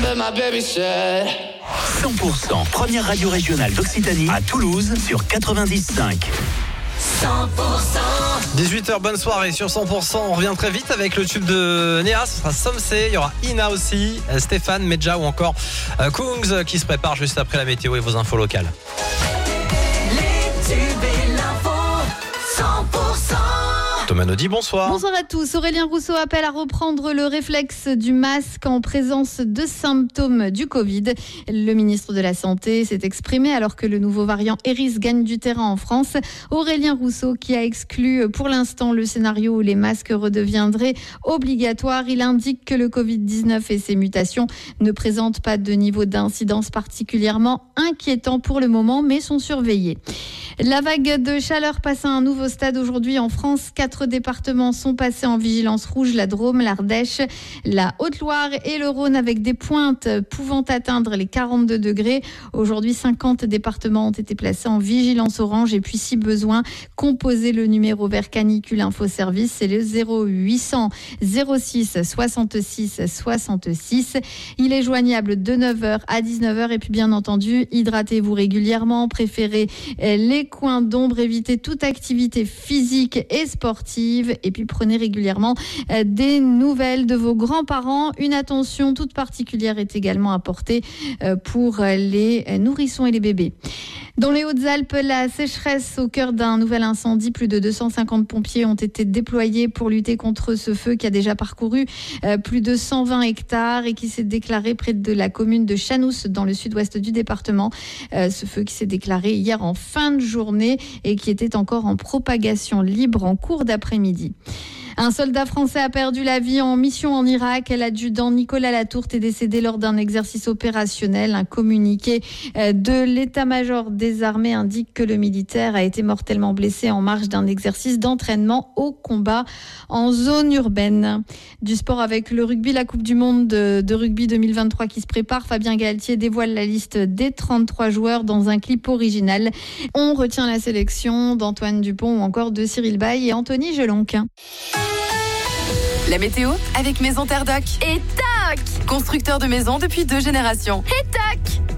Remember my baby said. 100% première radio régionale d'Occitanie à Toulouse sur 95. 18h, bonne soirée sur 100%. On revient très vite avec le tube de Néa. Ce sera Somsé, il y aura Ina aussi, euh, Stéphane, Medja ou encore euh, Kungs euh, qui se prépare juste après la météo et vos infos locales. Bonsoir. Bonsoir à tous. Aurélien Rousseau appelle à reprendre le réflexe du masque en présence de symptômes du Covid. Le ministre de la Santé s'est exprimé alors que le nouveau variant Eris gagne du terrain en France. Aurélien Rousseau qui a exclu pour l'instant le scénario où les masques redeviendraient obligatoires. Il indique que le Covid-19 et ses mutations ne présentent pas de niveau d'incidence particulièrement inquiétant pour le moment, mais sont surveillés. La vague de chaleur passe à un nouveau stade aujourd'hui en France. Quatre départements sont passés en vigilance rouge, la Drôme, l'Ardèche, la Haute-Loire et le Rhône avec des pointes pouvant atteindre les 42 degrés. Aujourd'hui, 50 départements ont été placés en vigilance orange et puis si besoin, composez le numéro vert canicule info service, c'est le 0800 06 66 66. Il est joignable de 9h à 19h et puis bien entendu, hydratez-vous régulièrement, préférez euh, les coins d'ombre, évitez toute activité physique et sportive et puis prenez régulièrement euh, des nouvelles de vos grands-parents. Une attention toute particulière est également apportée euh, pour les euh, nourrissons et les bébés. Dans les Hautes-Alpes, la sécheresse au cœur d'un nouvel incendie. Plus de 250 pompiers ont été déployés pour lutter contre ce feu qui a déjà parcouru euh, plus de 120 hectares et qui s'est déclaré près de la commune de Chanous dans le sud-ouest du département. Euh, ce feu qui s'est déclaré hier en fin de journée et qui était encore en propagation libre en cours d'après-midi. Un soldat français a perdu la vie en mission en Irak. L'adjudant Nicolas Latourte est décédé lors d'un exercice opérationnel. Un communiqué euh, de l'état-major des armées indique que le militaire a été mortellement blessé en marge d'un exercice d'entraînement au combat en zone urbaine. Du sport avec le rugby, la Coupe du Monde de, de rugby 2023 qui se prépare. Fabien Galtier dévoile la liste des 33 joueurs dans un clip original. On retient la sélection d'Antoine Dupont ou encore de Cyril Bay et Anthony Gelonquin. La météo avec Maison Terre Doc. Et tac Constructeur de maisons depuis deux générations. Et tac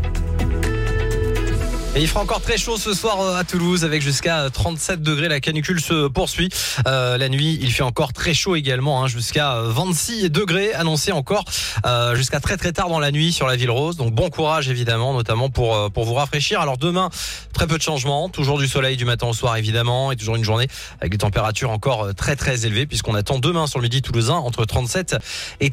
Et il fera encore très chaud ce soir euh, à Toulouse avec jusqu'à 37 degrés. La canicule se poursuit. Euh, la nuit, il fait encore très chaud également, hein, jusqu'à 26 degrés annoncé encore euh, jusqu'à très très tard dans la nuit sur la ville rose. Donc bon courage évidemment, notamment pour euh, pour vous rafraîchir. Alors demain, très peu de changements, toujours du soleil du matin au soir évidemment, et toujours une journée avec des températures encore euh, très très élevées puisqu'on attend demain sur le midi toulousain entre 37 et